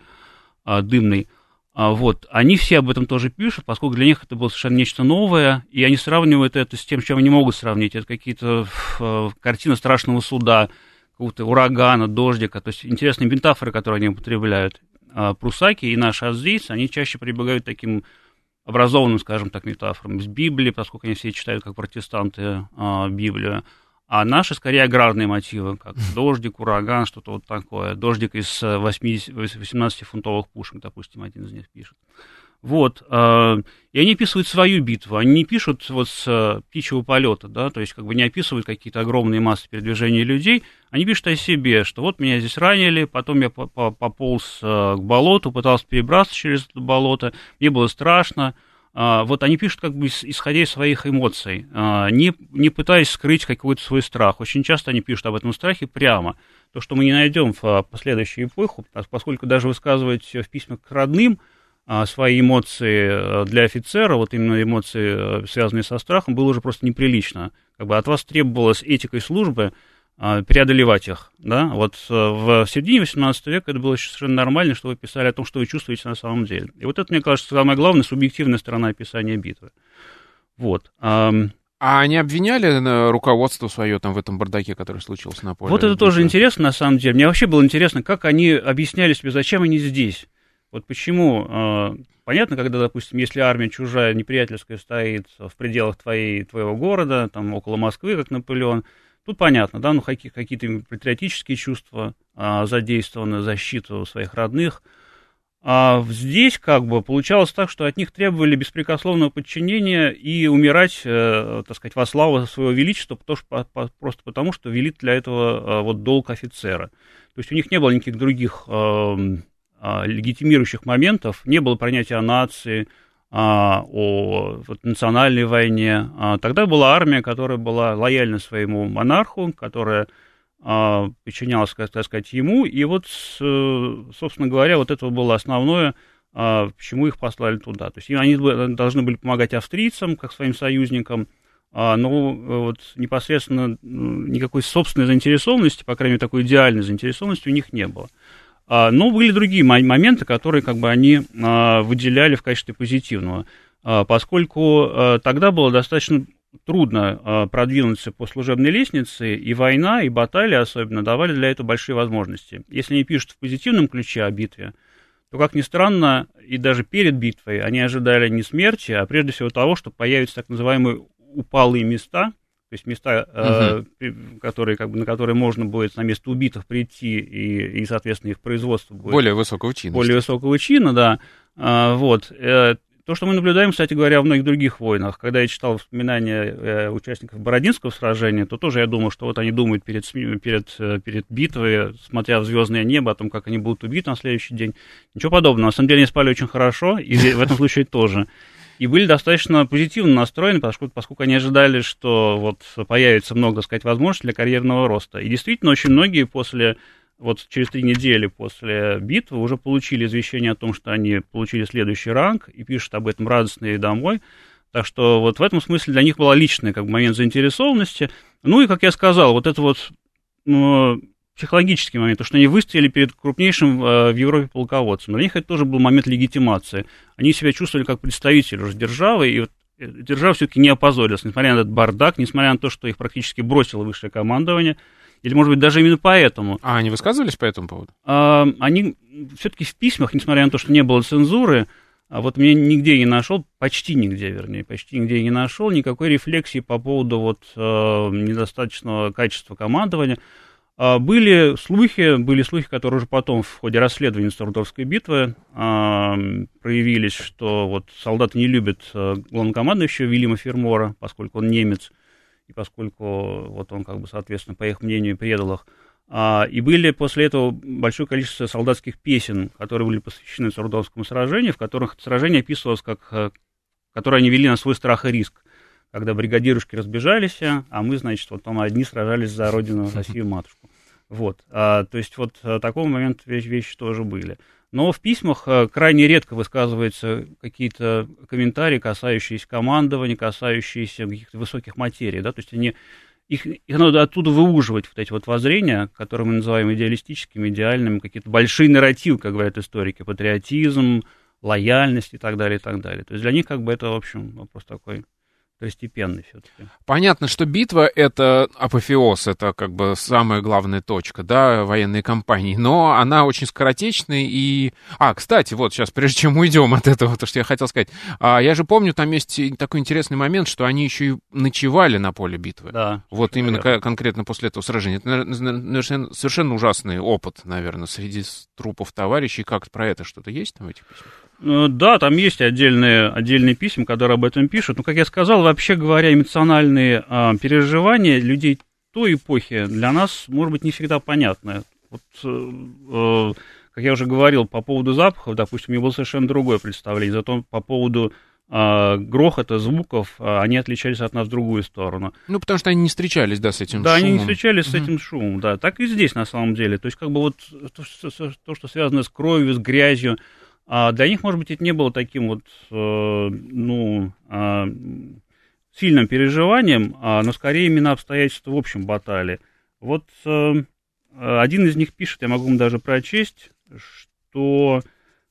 а, дымный, А, вот, они все об этом тоже пишут, поскольку для них это было совершенно нечто новое, и они сравнивают это с тем, с чем они могут сравнить. Это какие-то э, картины страшного суда, какого-то урагана, дождика, то есть интересные метафоры, которые они употребляют. А прусаки и наши азийцы, они чаще прибегают к таким образованным, скажем так, метафорам из Библии, поскольку они все читают как протестанты а, Библию. А наши скорее аграрные мотивы, как [laughs] дождик, ураган, что-то вот такое. Дождик из 18-фунтовых пушек, допустим, один из них пишет. Вот, э, и они описывают свою битву, они не пишут вот с э, птичьего полета, да, то есть как бы не описывают какие-то огромные массы передвижения людей, они пишут о себе, что вот меня здесь ранили, потом я пополз э, к болоту, пытался перебраться через это болото, мне было страшно, а, вот они пишут как бы исходя из своих эмоций, а, не, не пытаясь скрыть какой-то свой страх. Очень часто они пишут об этом страхе прямо. То, что мы не найдем в а, последующую эпоху, поскольку даже высказывать в письмах к родным свои эмоции для офицера, вот именно эмоции, связанные со страхом, было уже просто неприлично. Как бы от вас требовалось этикой службы а, преодолевать их. Да? Вот э, в середине 18 века это было совершенно нормально, что вы писали о том, что вы чувствуете на самом деле. И вот это, мне кажется, самая главная субъективная сторона описания битвы. Вот. А они обвиняли руководство свое там в этом бардаке, который случился на поле? Вот это тоже интересно, на самом деле. Мне вообще было интересно, как они объясняли себе, зачем они здесь. Вот почему, а, понятно, когда, допустим, если армия чужая, неприятельская стоит в пределах твоей, твоего города, там около Москвы, как Наполеон, Тут понятно, да, ну какие, какие-то патриотические чувства а, задействованы, защиту своих родных. А здесь как бы получалось так, что от них требовали беспрекословного подчинения и умирать, э, так сказать, во славу своего величества, потому что, просто потому, что велит для этого э, вот долг офицера. То есть у них не было никаких других легитимирующих моментов, не было понятия о нации, а, о вот, национальной войне. А, тогда была армия, которая была лояльна своему монарху, которая а, подчинялась, так сказать, ему. И вот, собственно говоря, вот это было основное, почему их послали туда. То есть они должны были помогать австрийцам, как своим союзникам, но вот непосредственно никакой собственной заинтересованности, по крайней мере, такой идеальной заинтересованности у них не было. А, но были другие моменты, которые как бы они а, выделяли в качестве позитивного, а, поскольку тогда было достаточно трудно продвинуться по служебной лестнице, и война, и баталии особенно давали для этого большие возможности. Если они пишут в позитивном ключе о битве, то, как ни странно, и даже перед битвой они ожидали не смерти, а прежде всего того, что появятся так называемые упалые места – то есть места, угу. которые, как бы, на которые можно будет на место убитых прийти, и, и соответственно, их производство будет... Более высокого чина. Более высокого чина, да. А, вот. Э, то, что мы наблюдаем, кстати говоря, в многих других войнах. Когда я читал воспоминания э, участников Бородинского сражения, то тоже я думал, что вот они думают перед, перед, перед битвой, смотря в звездное небо, о том, как они будут убиты на следующий день. Ничего подобного. На самом деле они спали очень хорошо, и в этом случае тоже и были достаточно позитивно настроены, поскольку, поскольку они ожидали, что вот появится много, так сказать, возможностей для карьерного роста. И действительно, очень многие после, вот через три недели после битвы уже получили извещение о том, что они получили следующий ранг, и пишут об этом радостно и домой. Так что вот в этом смысле для них была личный как бы, момент заинтересованности. Ну и, как я сказал, вот это вот ну, психологический момент, то, что они выстояли перед крупнейшим э, в Европе полководцем. Для них это тоже был момент легитимации. Они себя чувствовали как представители уже державы, и вот э, держава все-таки не опозорилась, несмотря на этот бардак, несмотря на то, что их практически бросило высшее командование, или, может быть, даже именно поэтому. А они высказывались по этому поводу? А, они все-таки в письмах, несмотря на то, что не было цензуры, а вот мне нигде не нашел, почти нигде, вернее, почти нигде не нашел никакой рефлексии по поводу вот э, недостаточного качества командования. А, были слухи, были слухи, которые уже потом в ходе расследования Стордовской битвы а, проявились, что вот солдаты не любят а, главнокомандующего Вильяма Фермора, поскольку он немец, и поскольку вот он, как бы, соответственно, по их мнению, предал их. А, и были после этого большое количество солдатских песен, которые были посвящены Сардовскому сражению, в которых сражение описывалось как, э, которое они вели на свой страх и риск когда бригадирушки разбежались, а мы, значит, вот там одни сражались за родину, Россию матушку. Вот, а, то есть вот а, такого момента вещи, вещи тоже были. Но в письмах а, крайне редко высказываются какие-то комментарии, касающиеся командования, касающиеся каких-то высоких материй, да, то есть они их, их надо оттуда выуживать, вот эти вот воззрения, которые мы называем идеалистическими, идеальными, какие-то большие нарративы, как говорят историки, патриотизм, лояльность и так далее, и так далее. То есть для них как бы это, в общем, вопрос такой второстепенный все-таки. Понятно, что битва — это апофеоз, это как бы самая главная точка, да, военной кампании, но она очень скоротечная и... А, кстати, вот сейчас, прежде чем уйдем от этого, то, что я хотел сказать, а, я же помню, там есть такой интересный момент, что они еще и ночевали на поле битвы. Да. Вот именно верно. конкретно после этого сражения. Это, наверное, совершенно ужасный опыт, наверное, среди трупов товарищей. Как про это что-то есть там в этих письмах? Э, да, там есть отдельные, отдельные письма, которые об этом пишут. Но, как я сказал, вообще говоря, эмоциональные а, переживания людей той эпохи для нас, может быть, не всегда понятны. Вот, э, э, как я уже говорил, по поводу запахов, допустим, у меня было совершенно другое представление. Зато по поводу э, грохота, звуков, э, они отличались от нас в другую сторону. Ну, потому что они не встречались, да, с этим да, шумом. Да, они не встречались с этим шумом, да. Так и здесь, на самом деле. То есть, как бы вот то, что, то, что связано с кровью, с грязью, а для них, может быть, это не было таким вот, э, ну, э, сильным переживанием, а, но скорее именно обстоятельства в общем баталии. Вот э, один из них пишет, я могу вам даже прочесть, что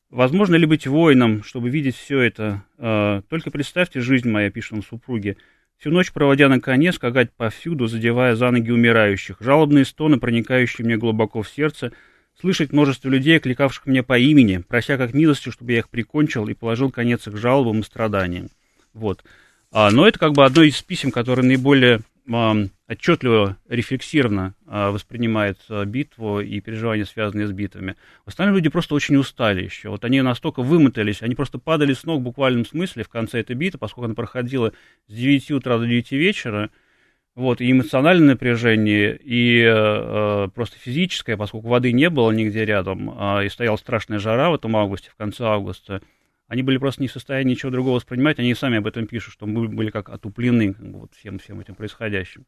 возможно ли быть воином, чтобы видеть все это. Э, только представьте жизнь моя, пишет он супруге. Всю ночь проводя на коне, скакать повсюду, задевая за ноги умирающих, жалобные стоны, проникающие мне глубоко в сердце – слышать множество людей, кликавших меня по имени, прося как милостью, чтобы я их прикончил и положил конец их жалобам и страданиям. Вот. А, но это как бы одно из писем, которое наиболее а, отчетливо, рефлексированно а, воспринимает а, битву и переживания, связанные с битвами. В остальном люди просто очень устали еще. Вот они настолько вымотались, они просто падали с ног в буквальном смысле в конце этой битвы, поскольку она проходила с 9 утра до 9 вечера, вот, и эмоциональное напряжение, и э, э, просто физическое, поскольку воды не было нигде рядом, э, и стояла страшная жара в этом августе, в конце августа, они были просто не в состоянии ничего другого воспринимать, они сами об этом пишут, что мы были как отуплены вот всем, всем этим происходящим.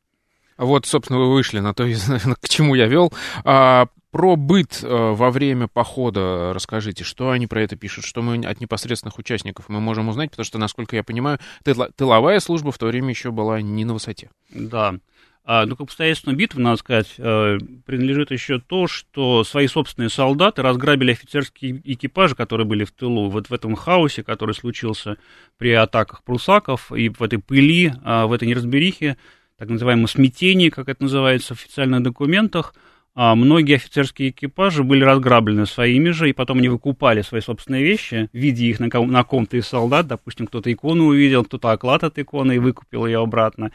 Вот, собственно, вы вышли на то, [laughs] к чему я вел. А, про быт э, во время похода расскажите, что они про это пишут, что мы от непосредственных участников мы можем узнать, потому что, насколько я понимаю, тыловая служба в то время еще была не на высоте. Да. А, ну, к обстоятельствам битвы, надо сказать, э, принадлежит еще то, что свои собственные солдаты разграбили офицерские экипажи, которые были в тылу, вот в этом хаосе, который случился при атаках прусаков, и в этой пыли, а, в этой неразберихе, так называемом смятении, как это называется в официальных документах, а многие офицерские экипажи были разграблены своими же, и потом они выкупали свои собственные вещи, видя их на, ком- на ком-то из солдат. Допустим, кто-то икону увидел, кто-то оклад от иконы и выкупил ее обратно.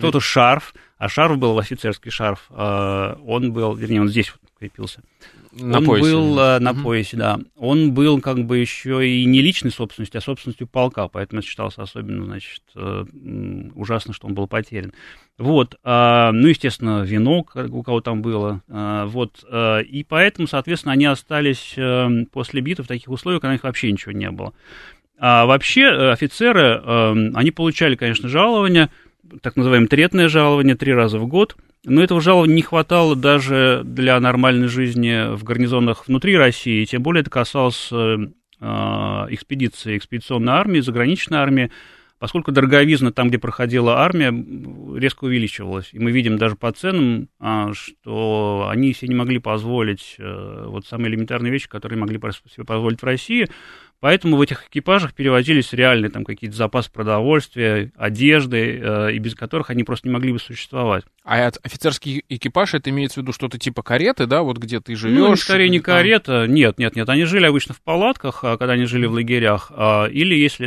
Кто-то шарф, а шарф был офицерский шарф. А, он был, вернее, он здесь вот крепился. На он поясе. был uh, на угу. поясе, да. Он был как бы еще и не личной собственностью, а собственностью полка, поэтому это считалось особенно, значит, э, ужасно, что он был потерян. Вот, а, ну, естественно, вино у кого там было, а, вот, и поэтому, соответственно, они остались после битвы в таких условиях, когда у них вообще ничего не было. А вообще э, офицеры, они получали, конечно, жалование, так называемое третное жалование три раза в год – но этого жалования не хватало даже для нормальной жизни в гарнизонах внутри России, тем более это касалось э, экспедиции, экспедиционной армии, заграничной армии, поскольку дороговизна там, где проходила армия, резко увеличивалась. И мы видим даже по ценам, а, что они себе не могли позволить э, вот самые элементарные вещи, которые могли себе позволить в России. Поэтому в этих экипажах перевозились реальные там какие-то запасы продовольствия, одежды, э, и без которых они просто не могли бы существовать. А офицерский экипаж, это имеется в виду что-то типа кареты, да, вот где ты живешь? Ну, скорее не там... карета, нет, нет, нет, они жили обычно в палатках, а, когда они жили в лагерях, а, или если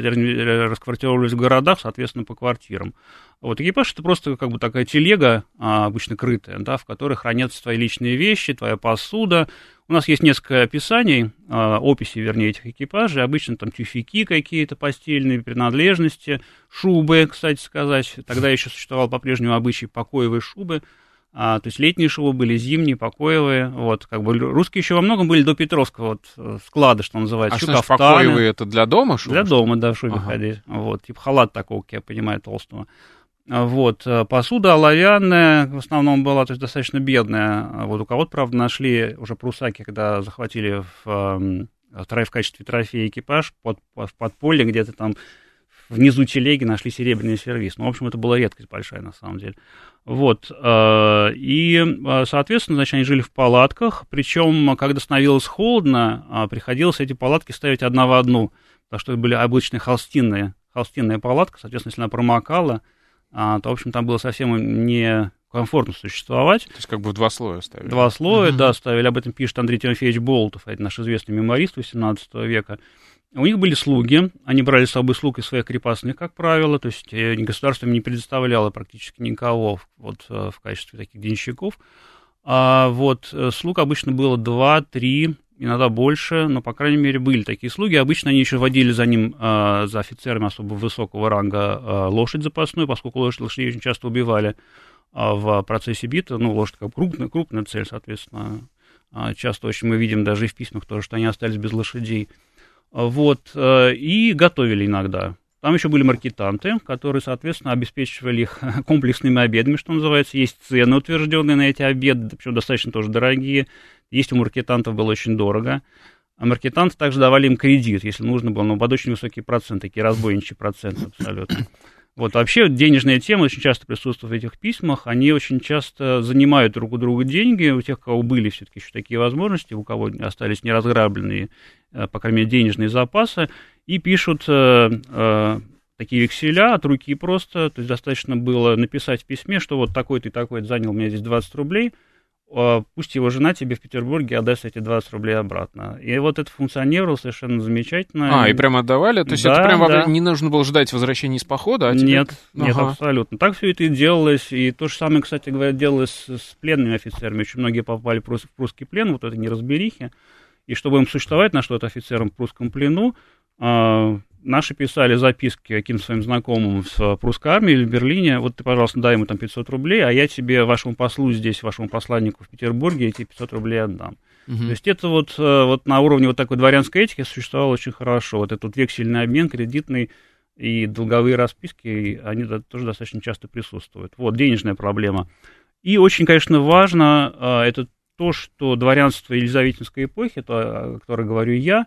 расквартировались в городах, соответственно, по квартирам. Вот экипаж это просто как бы такая телега, а, обычно крытая, да, в которой хранятся твои личные вещи, твоя посуда. У нас есть несколько описаний, а, описи, вернее, этих экипажей. Обычно там тюфяки какие-то, постельные принадлежности, шубы, кстати сказать. Тогда еще существовал по-прежнему обычай покоевые шубы. А, то есть летние шубы были, зимние, покоевые. Вот, как бы русские еще во многом были до Петровского вот, э, склада, что называется. А что значит покоевые, это для дома шубы? Для дома, да, в шубе ага. ходить. Вот, типа халат такого, как я понимаю, толстого. Вот, э, посуда оловянная в основном была, то есть достаточно бедная. Вот у кого-то, правда, нашли уже прусаки, когда захватили в, эм, в качестве трофея экипаж под, в подполье, где-то там внизу телеги нашли серебряный сервис. Ну, в общем, это была редкость большая, на самом деле. Вот, э, и, э, соответственно, значит, они жили в палатках, причем, когда становилось холодно, приходилось эти палатки ставить одна в одну – потому что это были обычные холстинные, холстинная палатка, соответственно, если она промокала, а, то, в общем, там было совсем не комфортно существовать. То есть как бы в два слоя ставили. Два слоя, uh-huh. да, ставили. Об этом пишет Андрей Тимофеевич Болтов, это наш известный меморист XVIII века. У них были слуги, они брали с собой слуг из своих крепостных, как правило, то есть э, государство им не предоставляло практически никого вот, э, в качестве таких денщиков. А вот э, слуг обычно было два, три, иногда больше, но, по крайней мере, были такие слуги. Обычно они еще водили за ним, за офицерами особо высокого ранга, лошадь запасную, поскольку лошадь, лошадей очень часто убивали в процессе битвы. Ну, лошадь как крупная, крупная цель, соответственно. Часто очень мы видим даже и в письмах тоже, что они остались без лошадей. Вот, э, и готовили иногда. Там еще были маркетанты, которые, соответственно, обеспечивали их [laughs] комплексными обедами, что называется. Есть цены, утвержденные на эти обеды, причем достаточно тоже дорогие. Есть у маркетантов было очень дорого. А маркетанты также давали им кредит, если нужно было, но под очень высокий процент, такие разбойничьи проценты абсолютно. Вот вообще денежная тема очень часто присутствует в этих письмах. Они очень часто занимают друг у друга деньги. У тех, у кого были все-таки еще такие возможности, у кого остались неразграбленные, э, по крайней мере, денежные запасы, и пишут э, э, такие векселя от руки просто. То есть достаточно было написать в письме, что вот такой-то и такой занял у меня здесь 20 рублей – пусть его жена тебе в Петербурге отдаст эти 20 рублей обратно. И вот это функционировало совершенно замечательно. А, и прям отдавали? То есть да, это прям да. не нужно было ждать возвращения из похода? А тебе... Нет, ага. нет, абсолютно. Так все это и делалось. И то же самое, кстати говоря, делалось с пленными офицерами. Очень многие попали в прусский плен, вот это неразберихи. И чтобы им существовать на что-то офицерам в прусском плену, а, наши писали записки каким-то своим знакомым в прусской армии или в Берлине, вот ты, пожалуйста, дай ему там 500 рублей, а я тебе, вашему послу здесь, вашему посланнику в Петербурге, эти 500 рублей отдам. Угу. То есть это вот, э, вот на уровне вот такой дворянской этики существовало очень хорошо. Вот этот вексельный обмен, кредитный и долговые расписки, они тоже достаточно часто присутствуют. Вот, денежная проблема. И очень, конечно, важно, э, это то, что дворянство Елизаветинской эпохи, то, о которой говорю я,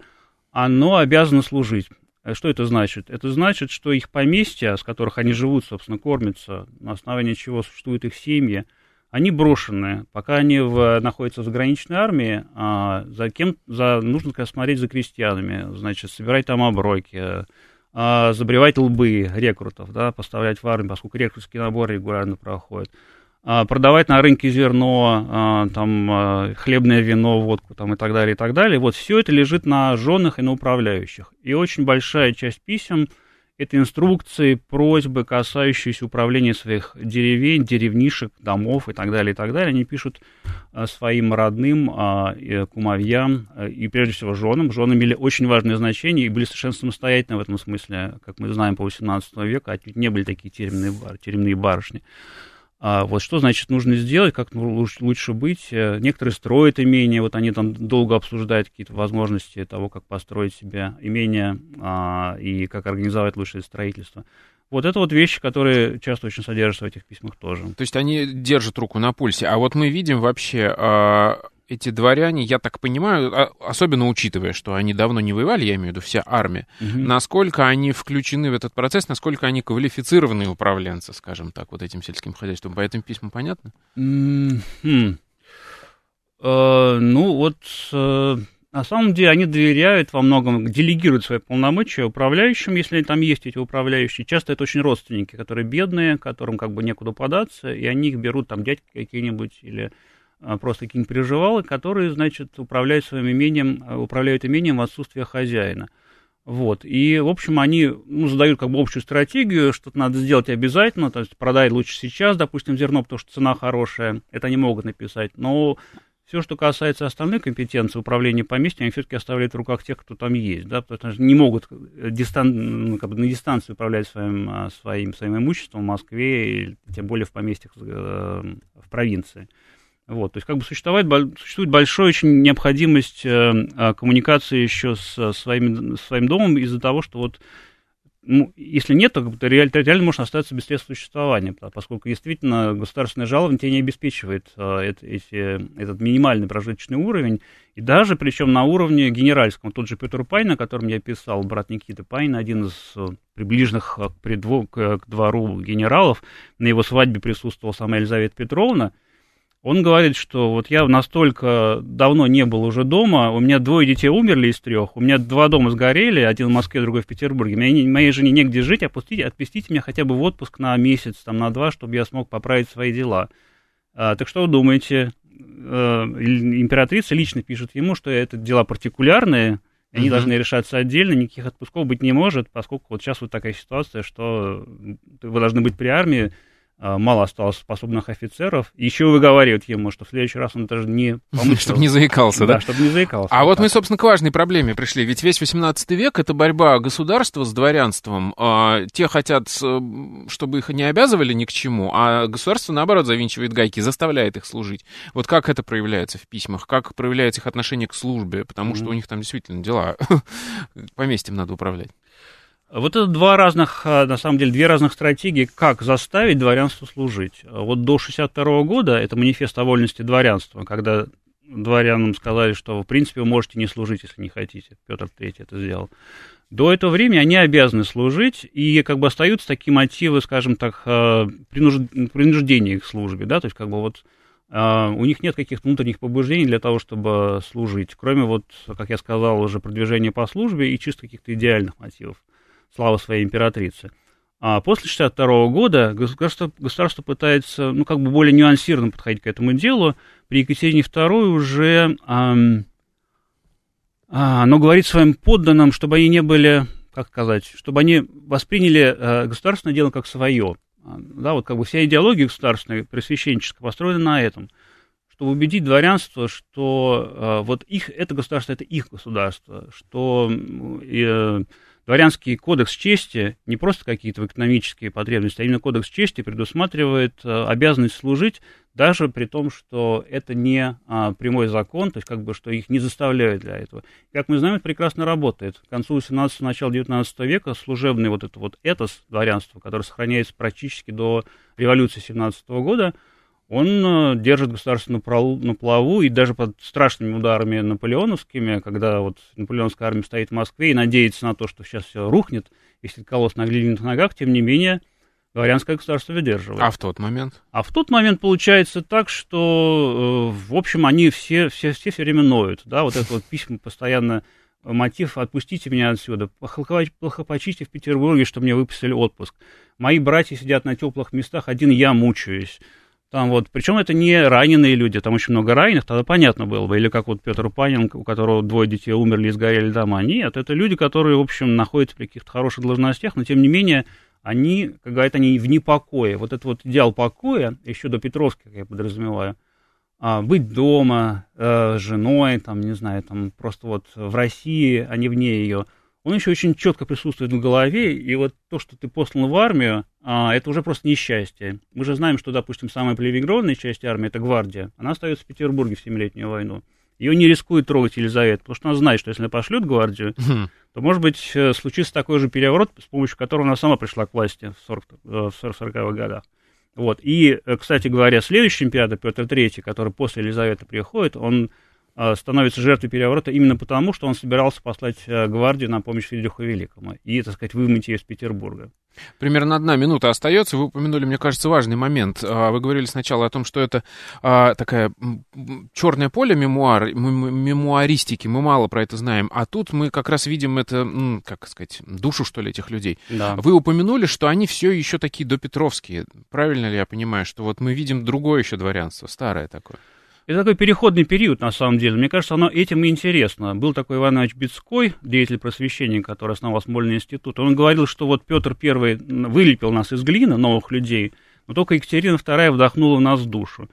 оно обязано служить. Э, что это значит? Это значит, что их поместья, с которых они живут, собственно, кормятся, на основании чего существуют их семьи, они брошенные. Пока они в, находятся в заграничной армии, а, за кем за, нужно смотреть за крестьянами, значит, собирать там оброки, а, забревать лбы рекрутов, да, поставлять в армию, поскольку рекрутский набор регулярно проходит. А, продавать на рынке зерно, а, там, а, хлебное вино, водку там, и так далее, и так далее. Вот все это лежит на женах и на управляющих. И очень большая часть писем – это инструкции, просьбы, касающиеся управления своих деревень, деревнишек, домов и так далее, и так далее. Они пишут своим родным, кумовьям и, прежде всего, женам. Жены имели очень важное значение и были совершенно самостоятельны в этом смысле, как мы знаем, по XVIII веку, а не были такие теремные, теремные барышни. А вот что значит нужно сделать, как лучше, лучше быть. Э, некоторые строят имение, вот они там долго обсуждают какие-то возможности того, как построить себе имение а, и как организовать лучшее строительство. Вот это вот вещи, которые часто очень содержатся в этих письмах тоже. То есть они держат руку на пульсе. А вот мы видим вообще а, эти дворяне, я так понимаю, а, особенно учитывая, что они давно не воевали, я имею в виду вся армия, угу. насколько они включены в этот процесс, насколько они квалифицированные управленцы, скажем так, вот этим сельским хозяйством. По этим письмам понятно? Mm-hmm. Uh, ну, вот uh, на самом деле они доверяют во многом, делегируют свои полномочия управляющим, если там есть эти управляющие. Часто это очень родственники, которые бедные, которым как бы некуда податься, и они их берут, там, дядьки какие-нибудь или просто какие-нибудь приживалы, которые, значит, управляют своим имением, а, управляют имением в отсутствие хозяина. Вот. И, в общем, они ну, задают как бы общую стратегию, что-то надо сделать обязательно, то есть продать лучше сейчас, допустим, зерно, потому что цена хорошая, это они могут написать. Но все, что касается остальных компетенций управления поместьем, они все-таки оставляют в руках тех, кто там есть, да, потому что не могут дистан... ну, как бы на дистанции управлять своим, а, своим, своим имуществом в Москве, или тем более в поместьях э, в провинции. Вот, то есть как бы существует, существует большая очень необходимость э, а, коммуникации еще с своим, своим домом из-за того, что вот ну, если нет, то реально, реально можно остаться без средств существования, поскольку действительно государственное жалование тебе не обеспечивает э, эти, этот минимальный прожиточный уровень, и даже причем на уровне генеральском. Тот же Петр Пайн, о котором я писал, брат Никиты Пайн, один из э, приближенных к, к, к двору генералов, на его свадьбе присутствовала сама Елизавета Петровна, Он говорит, что вот я настолько давно не был уже дома, у меня двое детей умерли из трех, у меня два дома сгорели, один в Москве, другой в Петербурге. Мне, моей жене негде жить, отпустите, отпустите меня хотя бы в отпуск на месяц, там, на два, чтобы я смог поправить свои дела. А, так что вы думаете? А, императрица лично пишет ему, что это дела партикулярные, они uh-huh. должны решаться отдельно, никаких отпусков быть не может, поскольку вот сейчас вот такая ситуация, что вы должны быть при армии, мало осталось способных офицеров. Еще выговаривают ему, что в следующий раз он даже не. [laughs] Чтобы не заикался, да? Да, чтобы не заикался. А вот мы, собственно, к важной проблеме пришли. Ведь весь 18 век — это борьба государства с дворянством. А, те хотят, чтобы их не обязывали ни к чему, а государство, наоборот, завинчивает гайки, заставляет их служить. Вот как это проявляется в письмах? Как проявляется их отношение к службе? Потому что у них там действительно дела. [laughs] Поместьем надо управлять. Вот это два разных, а, на самом деле, две разных стратегии, как заставить дворянство служить. Вот до 62 года это манифест о вольности дворянства, когда дворянам сказали, что, в принципе, вы можете не служить, если не хотите. Петр III это сделал. До этого времени они обязаны служить, и как бы остаются такие мотивы, скажем так, а, принуждения к службе, да, то есть как бы вот а, у них нет каких-то внутренних побуждений для того, чтобы служить, кроме вот, как я сказал, уже продвижения по службе и чисто каких-то идеальных мотивов слава своей императрицы. А после 62 года государство, государство пытается, ну, как бы более нюансированно подходить к этому делу. При Екатерине II уже эм, а, оно говорит своим подданным, чтобы они не были, как сказать, чтобы они восприняли э, государственное дело как свое. А, да, вот как бы вся идеология государственная, пресвященческая построена на этом. Чтобы убедить дворянство, что э, вот их, это государство, это их государство, что э, дворянский кодекс чести не просто какие-то экономические потребности, а именно кодекс чести предусматривает э, обязанность служить даже при том, что это не а, прямой закон, то есть как бы, что их не заставляют для этого. Как мы знаем, это прекрасно работает. К концу 18 начала 19 века служебный вот это вот этос дворянства, который сохраняется практически до революции 17 года, он э, держит государство на, плаву, и даже под страшными ударами наполеоновскими, когда вот наполеонская армия стоит в Москве и надеется на то, что сейчас все рухнет, если колосс на глиняных ногах, тем не менее, дворянское государство выдерживает. А в тот момент? А в тот момент получается так, что, э, в общем, они все, все, все все время ноют, да, вот это вот письма постоянно мотив «отпустите меня отсюда», плохо почисти в Петербурге, что мне выписали отпуск. Мои братья сидят на теплых местах, один я мучаюсь. Там вот, причем это не раненые люди, там очень много раненых, тогда понятно было бы. Или как вот Петр Панин, у которого двое детей умерли и сгорели дома. Нет, это люди, которые, в общем, находятся при каких-то хороших должностях, но тем не менее они, как говорят, они в непокое. Вот этот вот идеал покоя, еще до Петровских, я подразумеваю, а, быть дома, э, женой, там, не знаю, там, просто вот в России, а не вне ее – он еще очень четко присутствует в голове, и вот то, что ты послан в армию, а, это уже просто несчастье. Мы же знаем, что, допустим, самая привилегированная часть армии, это гвардия, она остается в Петербурге в Семилетнюю войну. Ее не рискует трогать Елизавета, потому что она знает, что если она пошлет гвардию, то, может быть, э, случится такой же переворот, с помощью которого она сама пришла к власти в 40-х э, 40 годах. Вот. И, э, кстати говоря, следующий император Петр III, который после Елизаветы приходит, он становится жертвой переворота именно потому, что он собирался послать э, гвардию на помощь Фридриху Великому и, так сказать, вымыть ее из Петербурга. Примерно одна минута остается. Вы упомянули, мне кажется, важный момент. А, вы говорили сначала о том, что это а, такая черное поле мемуар, мемуаристики. Мы мало про это знаем. А тут мы как раз видим это, как сказать, душу, что ли, этих людей. Да. Вы упомянули, что они все еще такие допетровские. Правильно ли я понимаю, что вот мы видим другое еще дворянство, старое такое? Это такой переходный период, на самом деле. Мне кажется, оно этим и интересно. Был такой Иван Иванович Бецкой, деятель просвещения, который основал Смольный институт. Он говорил, что вот Петр I вылепил нас из глины, новых людей, но только Екатерина II вдохнула в нас душу.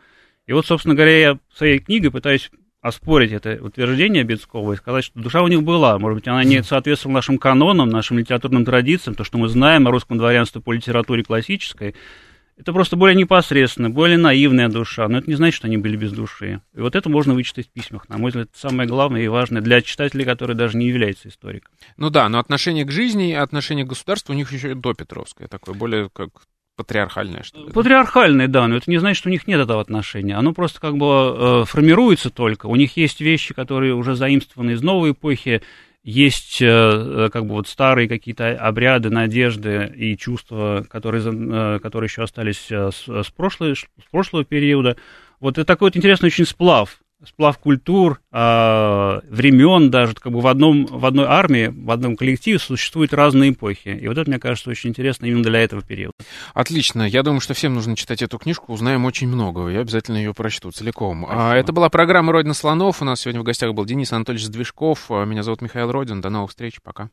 И вот, собственно говоря, я своей книге пытаюсь оспорить это утверждение Бецкого и сказать, что душа у них была. Может быть, она не соответствовала нашим канонам, нашим литературным традициям, то, что мы знаем о русском дворянстве по литературе классической, это просто более непосредственно, более наивная душа, но это не значит, что они были без души. И вот это можно вычитать в письмах. На мой взгляд, это самое главное и важное для читателей, который даже не является историком. Ну да, но отношение к жизни и отношение к государству у них еще до Петровское, такое более как патриархальное, что ли? Патриархальное, да, но это не значит, что у них нет этого отношения. Оно просто как бы э, формируется только. У них есть вещи, которые уже заимствованы из новой эпохи, есть э, э, как бы вот старые какие-то обряды, надежды и чувства, которые, э, которые еще остались с, с, прошлой, с прошлого периода. Вот это такой вот интересный очень сплав сплав культур, э, времен даже, как бы в, одном, в одной армии, в одном коллективе существуют разные эпохи. И вот это, мне кажется, очень интересно именно для этого периода. Отлично. Я думаю, что всем нужно читать эту книжку, узнаем очень много. Я обязательно ее прочту целиком. А, это была программа «Родина слонов». У нас сегодня в гостях был Денис Анатольевич Движков. Меня зовут Михаил Родин. До новых встреч. Пока.